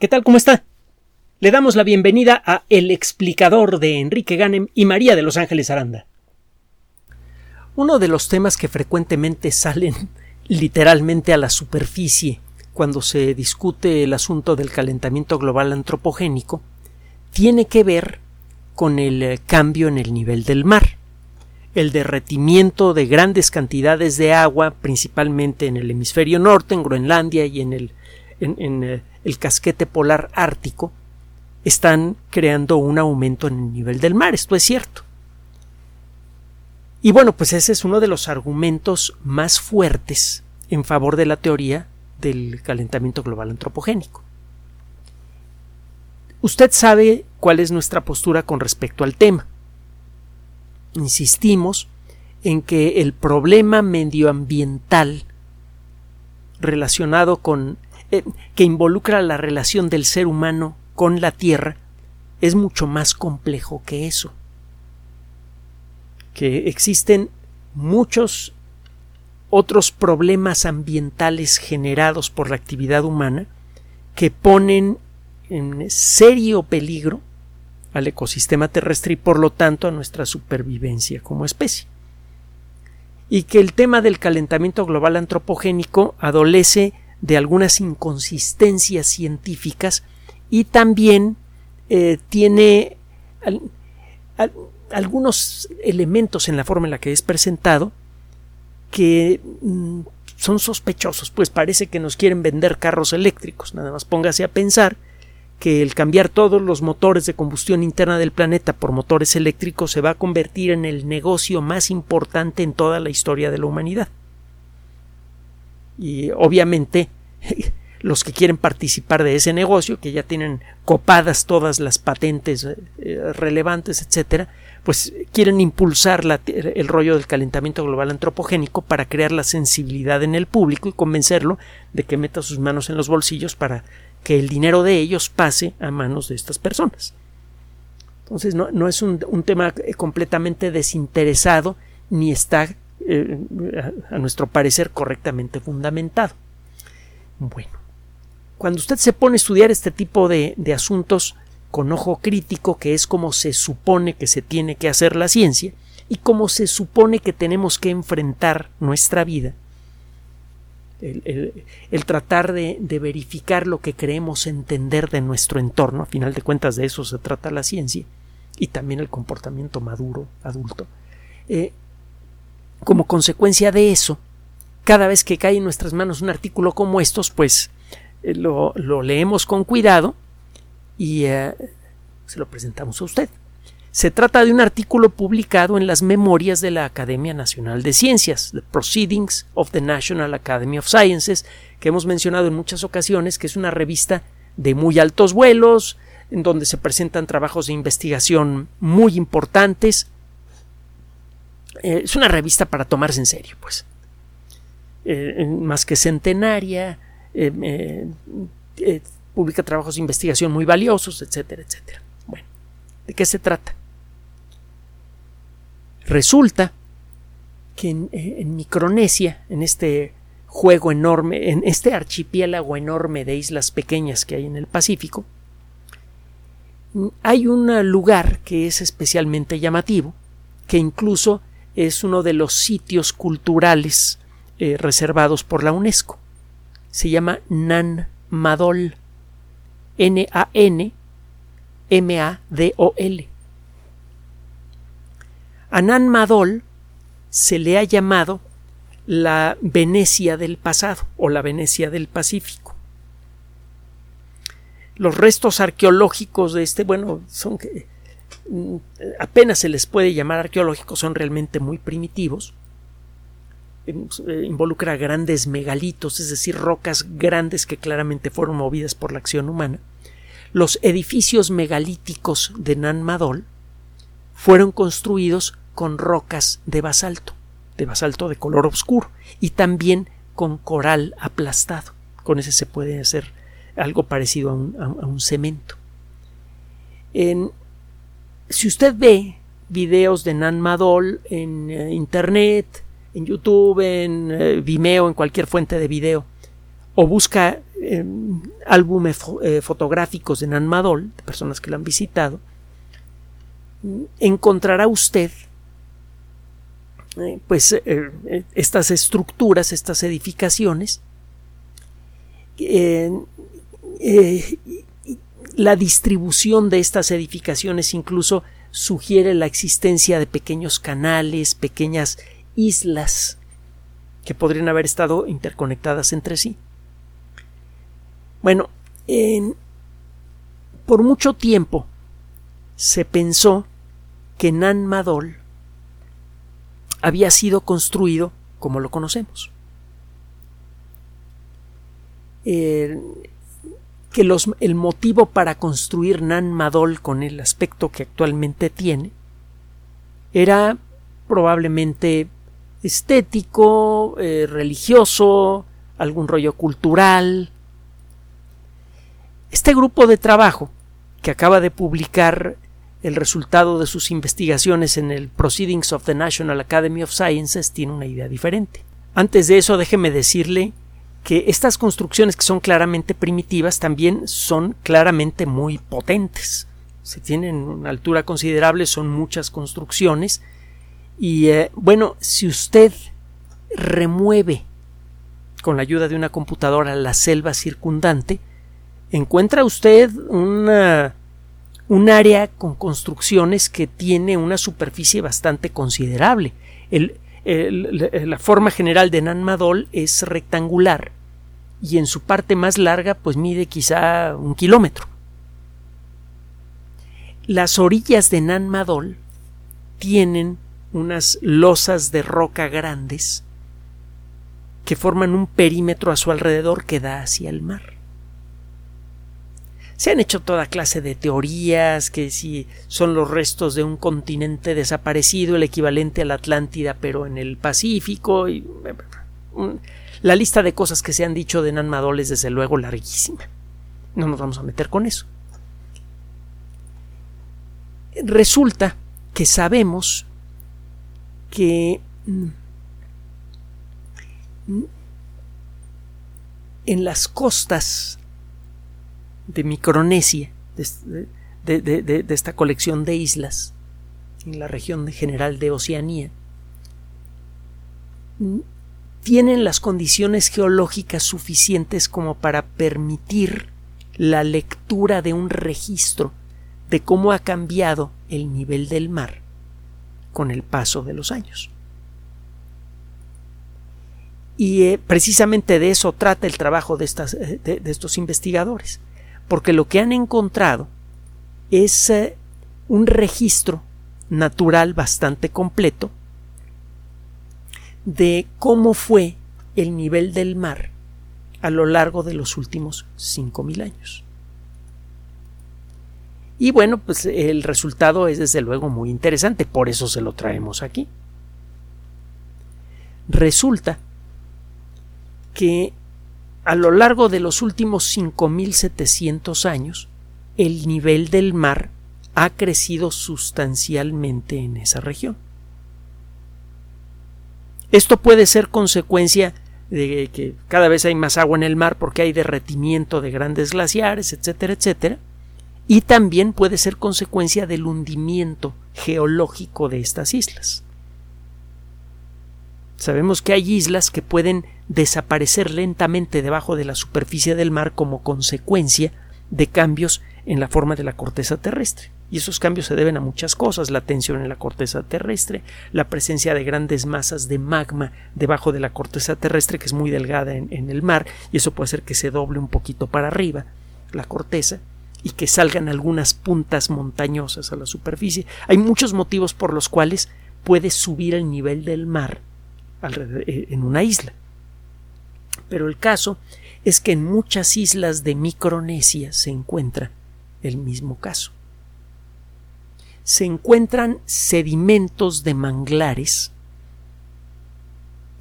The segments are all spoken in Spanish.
¿Qué tal? ¿Cómo está? Le damos la bienvenida a El explicador de Enrique Ganem y María de Los Ángeles Aranda. Uno de los temas que frecuentemente salen literalmente a la superficie cuando se discute el asunto del calentamiento global antropogénico tiene que ver con el eh, cambio en el nivel del mar, el derretimiento de grandes cantidades de agua, principalmente en el hemisferio norte, en Groenlandia y en el, eh, el casquete polar ártico, están creando un aumento en el nivel del mar. Esto es cierto. Y bueno, pues ese es uno de los argumentos más fuertes en favor de la teoría del calentamiento global antropogénico. Usted sabe cuál es nuestra postura con respecto al tema. Insistimos en que el problema medioambiental relacionado con eh, que involucra la relación del ser humano con la Tierra es mucho más complejo que eso. Que existen muchos otros problemas ambientales generados por la actividad humana que ponen en serio peligro al ecosistema terrestre y por lo tanto a nuestra supervivencia como especie. Y que el tema del calentamiento global antropogénico adolece de algunas inconsistencias científicas y también eh, tiene algunos elementos en la forma en la que es presentado que mm, son sospechosos, pues parece que nos quieren vender carros eléctricos. Nada más póngase a pensar que el cambiar todos los motores de combustión interna del planeta por motores eléctricos se va a convertir en el negocio más importante en toda la historia de la humanidad. Y obviamente los que quieren participar de ese negocio, que ya tienen copadas todas las patentes eh, relevantes, etcétera, pues quieren impulsar el rollo del calentamiento global antropogénico para crear la sensibilidad en el público y convencerlo de que meta sus manos en los bolsillos para que el dinero de ellos pase a manos de estas personas. Entonces no, es un, tema completamente desinteresado ni está eh, a nuestro parecer correctamente fundamentado. Bueno, cuando usted se pone a estudiar este tipo de, asuntos con ojo crítico, que es como se supone que se tiene que hacer la ciencia, y cómo se supone que tenemos que enfrentar nuestra vida, el, tratar de, verificar lo que creemos entender de nuestro entorno, a final de cuentas de eso se trata la ciencia, y también el comportamiento maduro, adulto. Eh, como consecuencia de eso, cada vez que cae en nuestras manos un artículo como estos, pues eh, lo, leemos con cuidado y eh, se lo presentamos a usted. Se trata de un artículo publicado en las memorias de la Academia Nacional de Ciencias, The Proceedings of the National Academy of Sciences, que hemos mencionado en muchas ocasiones, que es una revista de muy altos vuelos, en donde se presentan trabajos de investigación muy importantes. Eh, es una revista para tomarse en serio, pues. Eh, más que centenaria, eh, publica trabajos de investigación muy valiosos, etcétera, etcétera. Bueno, ¿de qué se trata? Resulta que en, Micronesia, en este juego enorme, en este archipiélago enorme de islas pequeñas que hay en el Pacífico, hay un lugar que es especialmente llamativo, que incluso es uno de los sitios culturales eh, reservados por la UNESCO. Se llama Nan Madol. N-A-N M-A-D-O-L. A Nan Madol se le ha llamado la Venecia del pasado o la Venecia del Pacífico. Los restos arqueológicos de este, bueno, son que apenas se les puede llamar arqueológicos, son realmente muy primitivos. Eh, involucra grandes megalitos, es decir, rocas grandes que claramente fueron movidas por la acción humana. Los edificios megalíticos de Nan Madol fueron construidos con rocas de basalto, de basalto de color oscuro, y también con coral aplastado. Con ese se puede hacer algo parecido a un, cemento. Si usted ve videos de Nan Madol en eh, internet, en YouTube, en eh, Vimeo, en cualquier fuente de video, o busca em, álbumes eh, fotográficos de Nan Madol, de personas que la han visitado, encontrará usted pues estas estructuras, estas edificaciones, la distribución de estas edificaciones incluso sugiere la existencia de pequeños canales, pequeñas islas que podrían haber estado interconectadas entre sí. Bueno, por mucho tiempo se pensó que Nan Madol había sido construido como lo conocemos. Que el motivo para construir Nan Madol con el aspecto que actualmente tiene era probablemente estético, eh, religioso, algún rollo cultural. Este grupo de trabajo, que acaba de publicar el resultado de sus investigaciones en el Proceedings of the National Academy of Sciences, tiene una idea diferente. Antes de eso, déjeme decirle que estas construcciones que son claramente primitivas también son claramente muy potentes. Se tienen una altura considerable, son muchas construcciones y eh, bueno, si usted remueve con la ayuda de una computadora la selva circundante, encuentra usted una, un área con construcciones que tiene una superficie bastante considerable. La forma general de Nanmadol es rectangular y en su parte más larga pues mide quizá un kilómetro. Las orillas de Nanmadol tienen unas losas de roca grandes que forman un perímetro a su alrededor que da hacia el mar. Se han hecho toda clase de teorías que si son los restos de un continente desaparecido, el equivalente a la Atlántida, pero en el Pacífico. Y, la lista de cosas que se han dicho de Nanmadol es desde luego larguísima. No nos vamos a meter con eso. Resulta que sabemos que mm, en las costas de Micronesia, de, esta colección de islas, en la región general de Oceanía, mm, tienen las condiciones geológicas suficientes como para permitir la lectura de un registro de cómo ha cambiado el nivel del mar con el paso de los años. Y eh, precisamente de eso trata el trabajo de, estas, eh, de, estos investigadores, porque lo que han encontrado es eh, un registro natural bastante completo de cómo fue el nivel del mar a lo largo de los últimos 5.000 años. Y bueno, pues el resultado es desde luego muy interesante, por eso se lo traemos aquí. Resulta que a lo largo de los últimos 5.700 años, el nivel del mar ha crecido sustancialmente en esa región. Esto puede ser consecuencia de que cada vez hay más agua en el mar porque hay derretimiento de grandes glaciares, etcétera, etcétera, y también puede ser consecuencia del hundimiento geológico de estas islas. Sabemos que hay islas que pueden desaparecer lentamente debajo de la superficie del mar como consecuencia de cambios en la forma de la corteza terrestre. Y esos cambios se deben a muchas cosas, la tensión en la corteza terrestre, la presencia de grandes masas de magma debajo de la corteza terrestre que es muy delgada en, el mar, y eso puede hacer que se doble un poquito para arriba la corteza, y que salgan algunas puntas montañosas a la superficie. Hay muchos motivos por los cuales puede subir el nivel del mar en una isla. Pero el caso es que en muchas islas de Micronesia se encuentra el mismo caso. Se encuentran sedimentos de manglares.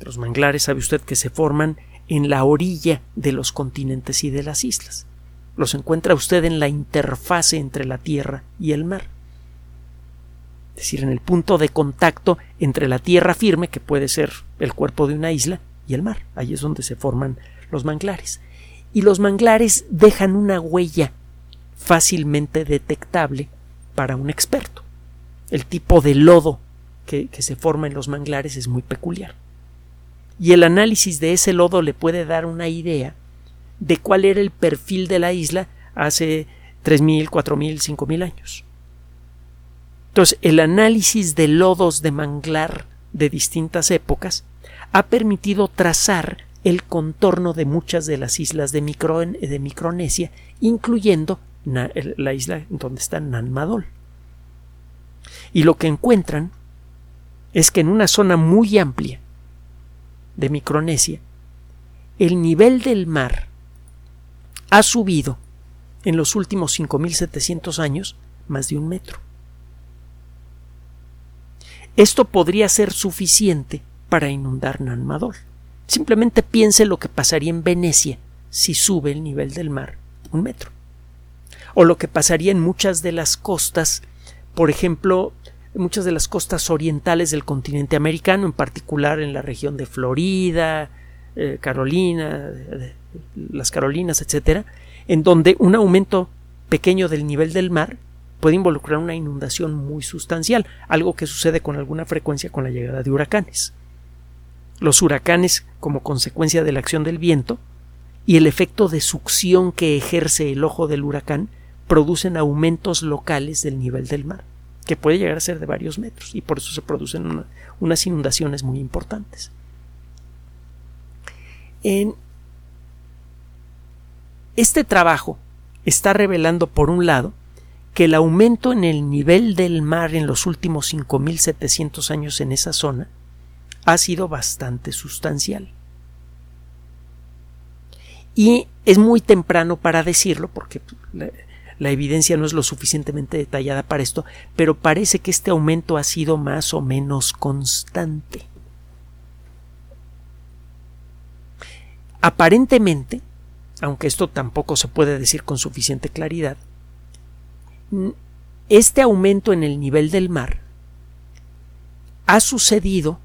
Los manglares sabe usted que se forman en la orilla de los continentes y de las islas los encuentra usted en la interfase entre la Tierra y el mar. Es decir, en el punto de contacto entre la tierra firme, que puede ser el cuerpo de una isla, y el mar. Ahí es donde se forman los manglares. Y los manglares dejan una huella fácilmente detectable para un experto. El tipo de lodo que, que se forma en los manglares es muy peculiar. Y el análisis de ese lodo le puede dar una idea de cuál era el perfil de la isla hace 3.000, 4.000, 5.000 años. Entonces, el análisis de lodos de manglar de distintas épocas ha permitido trazar el contorno de muchas de las islas de, de Micronesia, incluyendo la isla donde está Nanmadol. Y lo que encuentran es que en una zona muy amplia de Micronesia, el nivel del mar ha subido en los últimos 5.700 años más de un metro. Esto podría ser suficiente para inundar Nanmadol. Simplemente piense lo que pasaría en Venecia si sube el nivel del mar un metro. O lo que pasaría en muchas de las costas, por ejemplo, muchas de las costas orientales del continente americano, en particular en la región de Florida, eh, Carolina, las Carolinas, etcétera, en donde un aumento pequeño del nivel del mar puede involucrar una inundación muy sustancial, algo que sucede con alguna frecuencia con la llegada de huracanes. Los huracanes, como consecuencia de la acción del viento, y el efecto de succión que ejerce el ojo del huracán, producen aumentos locales del nivel del mar, que puede llegar a ser de varios metros, y por eso se producen unas inundaciones muy importantes. En este trabajo está revelando, por un lado, que el aumento en el nivel del mar en los últimos 5.700 años en esa zona ha sido bastante sustancial. Y es muy temprano para decirlo, porque la, la, evidencia no es lo suficientemente detallada para esto, pero parece que este aumento ha sido más o menos constante. Aparentemente, aunque esto tampoco se puede decir con suficiente claridad, este aumento en el nivel del mar ha sucedido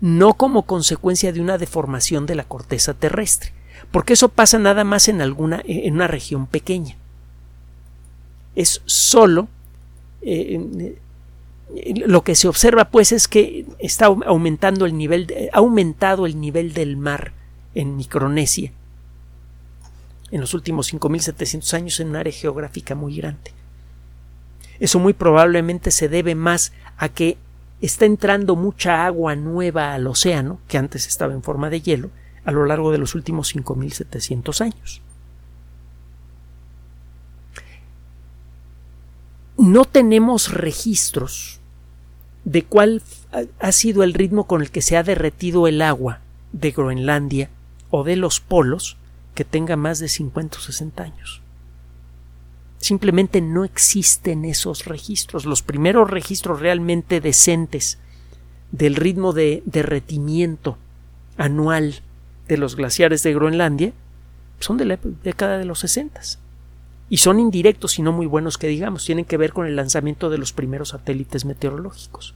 no como consecuencia de una deformación de la corteza terrestre, porque eso pasa nada más en alguna en una región pequeña. Es solo eh, lo que se observa pues es que está aumentando el nivel ha aumentado el nivel del mar en Micronesia en los últimos 5.700 años en un área geográfica muy grande. Eso muy probablemente se debe más a que está entrando mucha agua nueva al océano, que antes estaba en forma de hielo, a lo largo de los últimos 5.700 años. No tenemos registros de cuál ha sido el ritmo con el que se ha derretido el agua de Groenlandia o de los polos que tenga más de 50 o 60 años. Simplemente no existen esos registros. Los primeros registros realmente decentes del ritmo de derretimiento anual de los glaciares de Groenlandia son de la década de los 60 y son indirectos y no muy buenos que digamos, tienen que ver con el lanzamiento de los primeros satélites meteorológicos.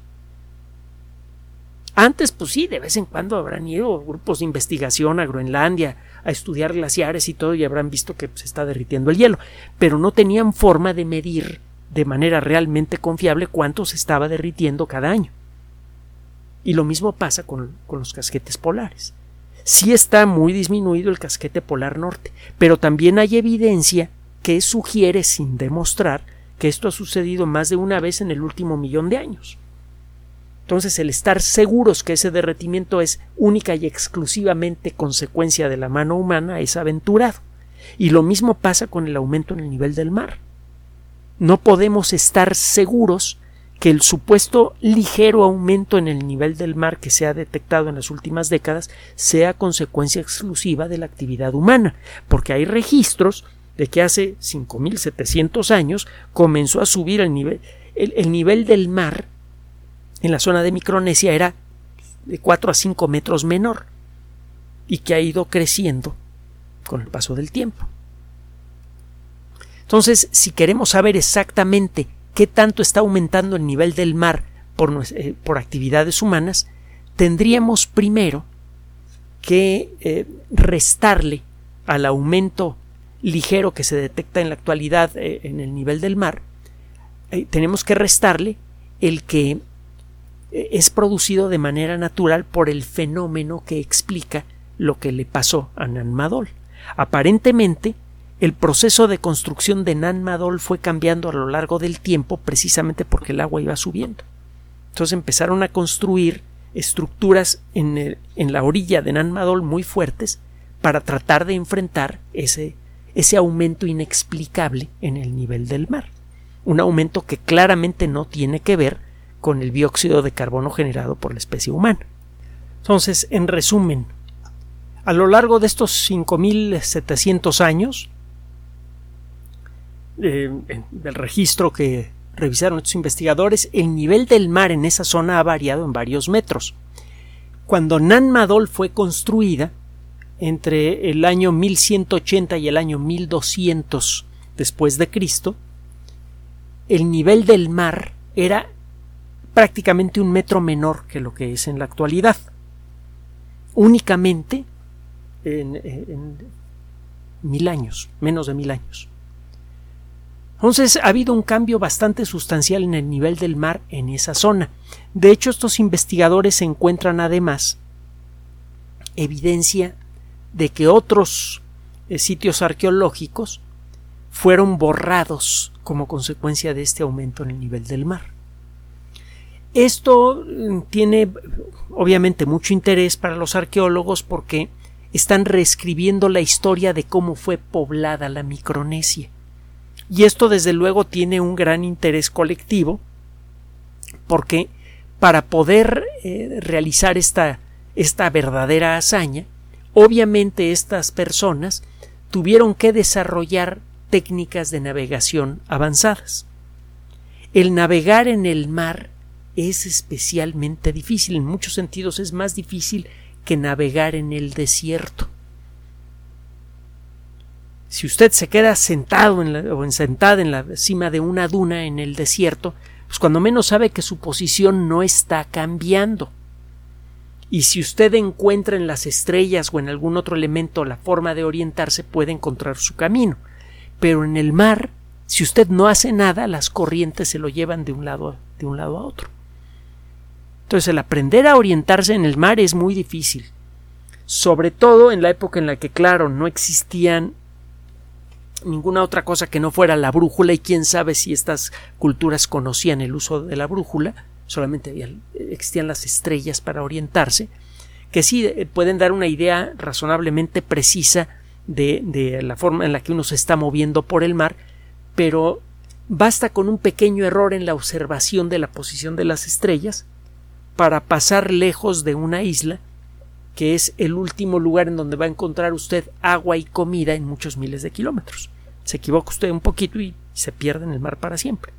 Antes, pues sí, de vez en cuando habrán ido grupos de investigación a Groenlandia a estudiar glaciares y todo y habrán visto que se está derritiendo el hielo, pero no tenían forma de medir de manera realmente confiable cuánto se estaba derritiendo cada año. Y lo mismo pasa con, con los casquetes polares. Sí está muy disminuido el casquete polar norte, pero también hay evidencia que sugiere sin demostrar que esto ha sucedido más de una vez en el último millón de años. Entonces el estar seguros que ese derretimiento es única y exclusivamente consecuencia de la mano humana es aventurado. Y lo mismo pasa con el aumento en el nivel del mar. No podemos estar seguros que el supuesto ligero aumento en el nivel del mar que se ha detectado en las últimas décadas sea consecuencia exclusiva de la actividad humana, porque hay registros de que hace 5.700 años comenzó a subir el nivel, el, el nivel del mar en la zona de Micronesia era de 4 a 5 metros menor y que ha ido creciendo con el paso del tiempo. Entonces, si queremos saber exactamente qué tanto está aumentando el nivel del mar por, eh, por actividades humanas, tendríamos primero que eh, restarle al aumento ligero que se detecta en la actualidad eh, en el nivel del mar, tenemos que restarle el que es producido de manera natural por el fenómeno que explica lo que le pasó a Nan Madol. Aparentemente, el proceso de construcción de Nan Madol fue cambiando a lo largo del tiempo precisamente porque el agua iba subiendo. Entonces empezaron a construir estructuras en, la orilla de Nan Madol muy fuertes para tratar de enfrentar ese, ese aumento inexplicable en el nivel del mar. Un aumento que claramente no tiene que ver con el dióxido de carbono generado por la especie humana. Entonces, en resumen, a lo largo de estos 5.700 años, eh, del registro que revisaron estos investigadores, el nivel del mar en esa zona ha variado en varios metros. Cuando Nan Madol fue construida, entre el año 1180 y el año 1200 después de Cristo, el nivel del mar era prácticamente un metro menor que lo que es en la actualidad. Únicamente en, mil años, menos de mil años. Entonces ha habido un cambio bastante sustancial en el nivel del mar en esa zona. De hecho, estos investigadores encuentran además evidencia de que otros eh, sitios arqueológicos fueron borrados como consecuencia de este aumento en el nivel del mar. Esto mm, tiene obviamente mucho interés para los arqueólogos porque están reescribiendo la historia de cómo fue poblada la Micronesia. Y esto desde luego tiene un gran interés colectivo porque para poder eh, realizar esta, esta verdadera hazaña, obviamente estas personas tuvieron que desarrollar técnicas de navegación avanzadas. El navegar en el mar es especialmente difícil, en muchos sentidos es más difícil que navegar en el desierto. Si usted se queda sentado en la, o sentada en la cima de una duna en el desierto, pues cuando menos sabe que su posición no está cambiando. Y si usted encuentra en las estrellas o en algún otro elemento la forma de orientarse, puede encontrar su camino. Pero en el mar, si usted no hace nada, las corrientes se lo llevan de un lado, de un lado a otro. Entonces el aprender a orientarse en el mar es muy difícil, sobre todo en la época en la que, claro, no existían ninguna otra cosa que no fuera la brújula y quién sabe si estas culturas conocían el uso de la brújula, solamente existían las estrellas para orientarse, que sí eh, pueden dar una idea razonablemente precisa de, de la forma en la que uno se está moviendo por el mar, pero basta con un pequeño error en la observación de la posición de las estrellas para pasar lejos de una isla que es el último lugar en donde va a encontrar usted agua y comida en muchos miles de kilómetros. Se equivoca usted un poquito y se pierde en el mar para siempre.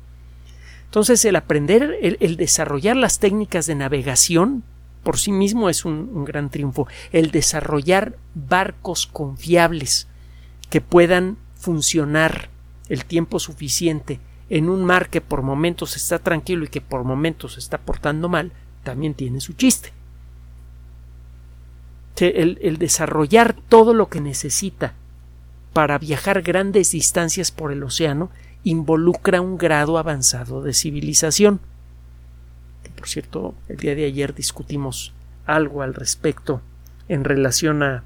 Entonces el aprender, el, desarrollar las técnicas de navegación por sí mismo es un, gran triunfo. El desarrollar barcos confiables que puedan funcionar el tiempo suficiente en un mar que por momentos está tranquilo y que por momentos está portando mal, también tiene su chiste. El, desarrollar todo lo que necesita para viajar grandes distancias por el océano involucra un grado avanzado de civilización. Por cierto, el día de ayer discutimos algo al respecto en relación a,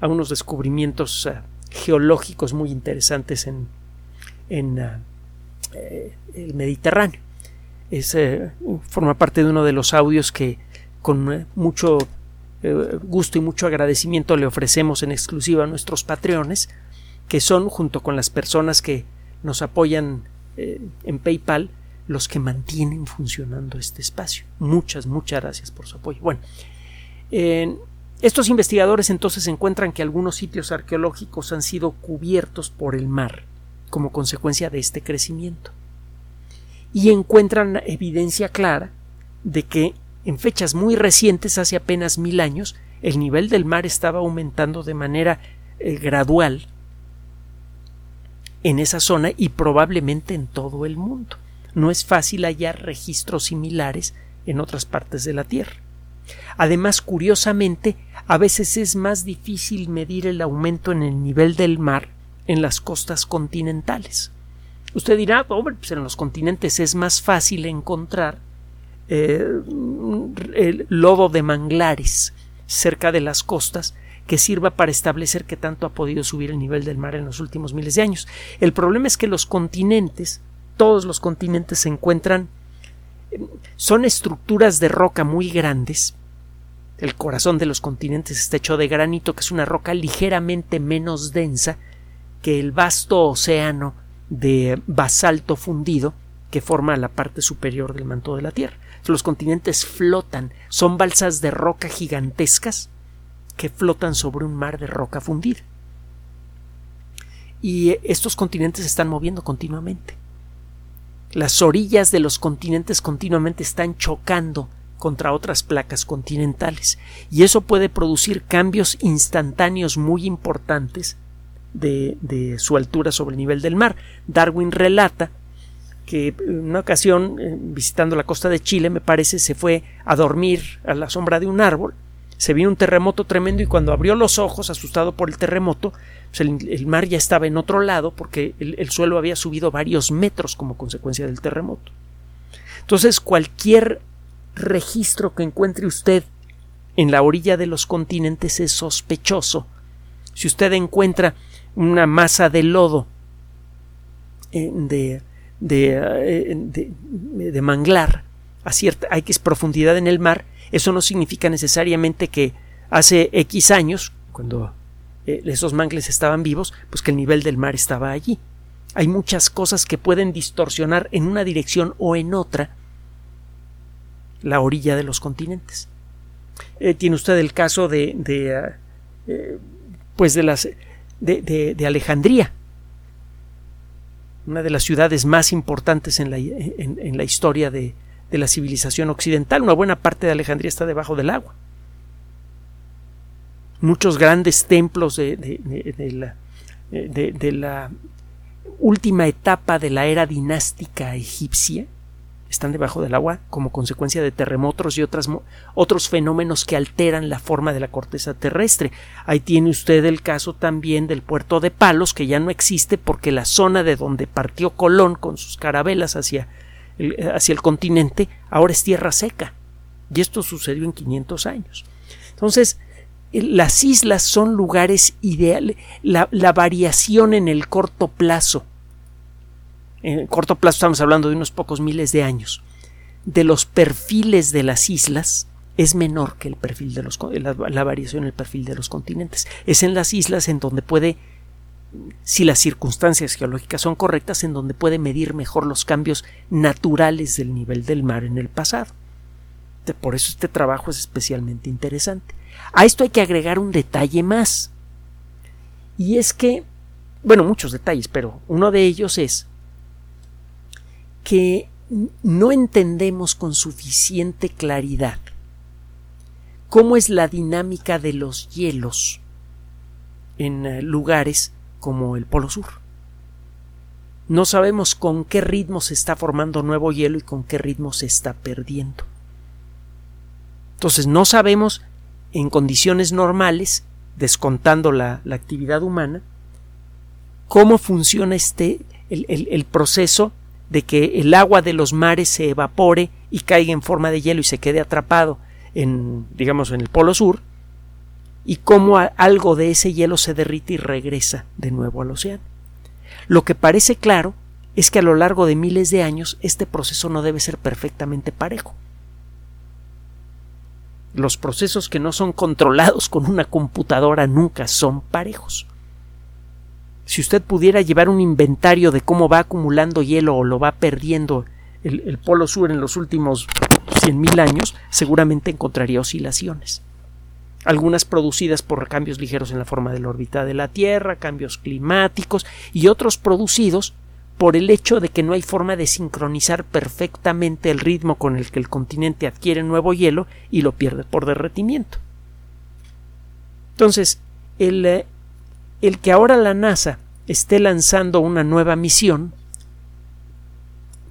a unos descubrimientos eh, geológicos muy interesantes en, en eh, eh, el Mediterráneo. Eh, forma parte de uno de los audios que con eh, mucho eh, gusto y mucho agradecimiento le ofrecemos en exclusiva a nuestros patreones, que son, junto con las personas que nos apoyan en PayPal, los que mantienen funcionando este espacio. Muchas, muchas gracias por su apoyo. Bueno, estos investigadores entonces encuentran que algunos sitios arqueológicos han sido cubiertos por el mar como consecuencia de este crecimiento y encuentran evidencia clara de que en fechas muy recientes, hace apenas mil años, el nivel del mar estaba aumentando de manera eh, gradual en esa zona y probablemente en todo el mundo. No es fácil hallar registros similares en otras partes de la Tierra. Además, curiosamente, a veces es más difícil medir el aumento en el nivel del mar en las costas continentales. Usted dirá, pues en los continentes es más fácil encontrar eh, el lodo de manglares cerca de las costas que sirva para establecer qué tanto ha podido subir el nivel del mar en los últimos miles de años. El problema es que los continentes, todos los continentes se encuentran, son estructuras de roca muy grandes. El corazón de los continentes está hecho de granito, que es una roca ligeramente menos densa que el vasto océano de basalto fundido que forma la parte superior del manto de la Tierra. Los continentes flotan, son balsas de roca gigantescas que flotan sobre un mar de roca fundida. Y estos continentes se están moviendo continuamente. Las orillas de los continentes continuamente están chocando contra otras placas continentales y eso puede producir cambios instantáneos muy importantes de, su altura sobre el nivel del mar. Darwin relata que en una ocasión, eh, visitando la costa de Chile, me parece, se fue a dormir a la sombra de un árbol se vio un terremoto tremendo y cuando abrió los ojos, asustado por el terremoto, pues el, mar ya estaba en otro lado porque el, suelo había subido varios metros como consecuencia del terremoto. Entonces, cualquier registro que encuentre usted en la orilla de los continentes es sospechoso. Si usted encuentra una masa de lodo eh, de, eh, de, de, manglar a cierta X profundidad en el mar, eso no significa necesariamente que hace X años, cuando eh, esos mangles estaban vivos, pues que el nivel del mar estaba allí. Hay muchas cosas que pueden distorsionar en una dirección o en otra la orilla de los continentes. Tiene usted el caso de, de pues de las de, de, Alejandría, una de las ciudades más importantes en la, en la historia de, de la civilización occidental. Una buena parte de Alejandría está debajo del agua. Muchos grandes templos de, de, la, de, la última etapa de la era dinástica egipcia están debajo del agua como consecuencia de terremotos y otras, otros fenómenos que alteran la forma de la corteza terrestre. Ahí tiene usted el caso también del puerto de Palos, que ya no existe porque la zona de donde partió Colón con sus carabelas hacia hacia el continente, ahora es tierra seca. Y esto sucedió en 500 años. Entonces, las islas son lugares ideales. La, variación en el corto plazo, en corto plazo estamos hablando de unos pocos miles de años, de los perfiles de las islas es menor que el perfil de los, la, la variación en el perfil de los continentes. Es en las islas en donde puede si las circunstancias geológicas son correctas, en donde puede medir mejor los cambios naturales del nivel del mar en el pasado. Por eso este trabajo es especialmente interesante. A esto hay que agregar un detalle más. Y es que, bueno, muchos detalles, pero uno de ellos es que no entendemos con suficiente claridad cómo es la dinámica de los hielos en eh, lugares como el Polo Sur. No sabemos con qué ritmo se está formando nuevo hielo y con qué ritmo se está perdiendo. Entonces no sabemos en condiciones normales, descontando la, actividad humana, cómo funciona este el, el, proceso de que el agua de los mares se evapore y caiga en forma de hielo y se quede atrapado en digamos en el polo sur y cómo algo de ese hielo se derrite y regresa de nuevo al océano. Lo que parece claro es que a lo largo de miles de años este proceso no debe ser perfectamente parejo. Los procesos que no son controlados con una computadora nunca son parejos. Si usted pudiera llevar un inventario de cómo va acumulando hielo o lo va perdiendo el, polo sur en los últimos 100.000 años, seguramente encontraría oscilaciones algunas producidas por cambios ligeros en la forma de la órbita de la Tierra, cambios climáticos y otros producidos por el hecho de que no hay forma de sincronizar perfectamente el ritmo con el que el continente adquiere nuevo hielo y lo pierde por derretimiento. Entonces, el, eh, el que ahora la NASA esté lanzando una nueva misión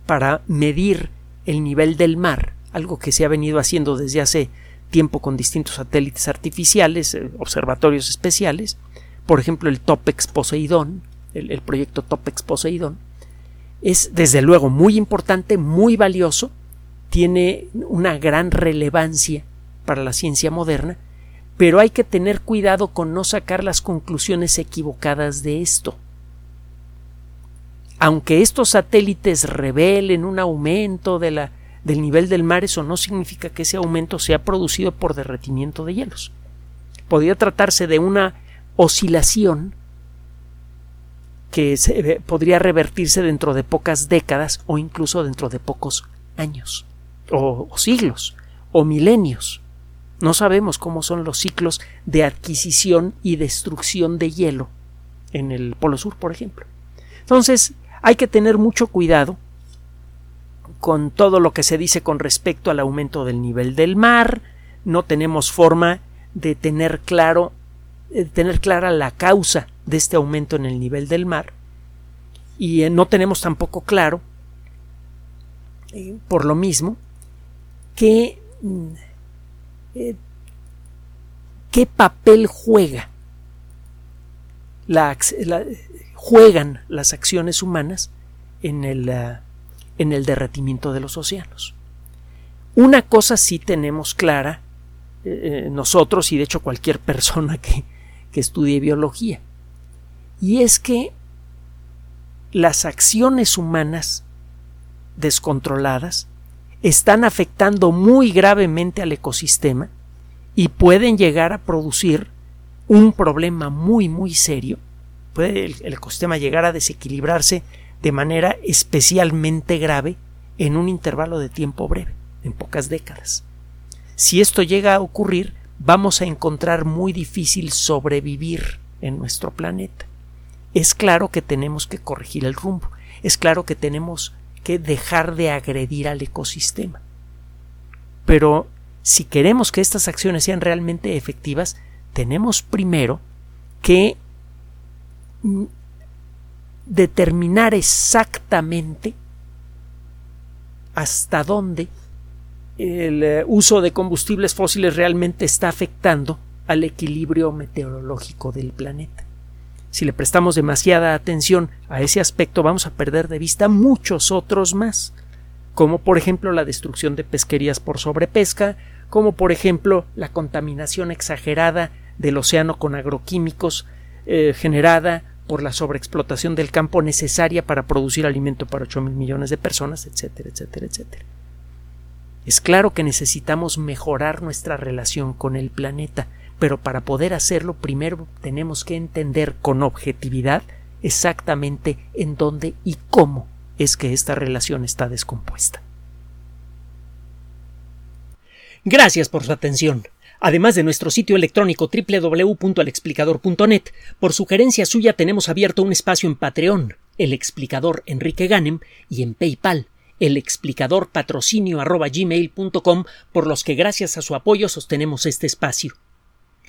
para medir el nivel del mar, algo que se ha venido haciendo desde hace tiempo con distintos satélites artificiales, eh, observatorios especiales, por ejemplo el TOPEX Poseidón, el, el proyecto TOPEX Poseidón, es desde luego muy importante, muy valioso, tiene una gran relevancia para la ciencia moderna, pero hay que tener cuidado con no sacar las conclusiones equivocadas de esto. Aunque estos satélites revelen un aumento del nivel del mar, eso no significa que ese aumento sea producido por derretimiento de hielos. Podría tratarse de una oscilación que se, podría revertirse dentro de pocas décadas o incluso dentro de pocos años, o siglos, o milenios. No sabemos cómo son los ciclos de adquisición y destrucción de hielo en el Polo Sur, por ejemplo. Entonces, hay que tener mucho cuidado con todo lo que se dice con respecto al aumento del nivel del mar. No tenemos forma de tener claro de tener clara la causa de este aumento en el nivel del mar y eh, no tenemos tampoco claro eh, por lo mismo que mm, eh, qué papel juega juegan las acciones humanas en el, uh, en el derretimiento de los océanos. Una cosa sí tenemos clara eh, nosotros y de hecho cualquier persona que, que estudie biología, y es que las acciones humanas descontroladas están afectando muy gravemente al ecosistema y pueden llegar a producir un problema muy muy serio. Puede el, ecosistema llegar a desequilibrarse de manera especialmente grave en un intervalo de tiempo breve, en pocas décadas. Si esto llega a ocurrir, vamos a encontrar muy difícil sobrevivir en nuestro planeta. Es claro que tenemos que corregir el rumbo, es claro que tenemos que dejar de agredir al ecosistema. Pero si queremos que estas acciones sean realmente efectivas, tenemos primero que determinar exactamente hasta dónde el eh, uso de combustibles fósiles realmente está afectando al equilibrio meteorológico del planeta. Si le prestamos demasiada atención a ese aspecto, vamos a perder de vista muchos otros más, como por ejemplo la destrucción de pesquerías por sobrepesca, como por ejemplo la contaminación exagerada del océano con agroquímicos eh, generada por la sobreexplotación del campo necesaria para producir alimento para 8 mil millones de personas, etcétera, etcétera, etcétera. Es claro que necesitamos mejorar nuestra relación con el planeta, pero para poder hacerlo primero tenemos que entender con objetividad exactamente en dónde y cómo es que esta relación está descompuesta. Gracias por su atención. Además de nuestro sitio electrónico www.alexplicador.net, por sugerencia suya tenemos abierto un espacio en Patreon, el explicador Enrique Ganem, y en PayPal, el explicador patrocinio por los que gracias a su apoyo sostenemos este espacio.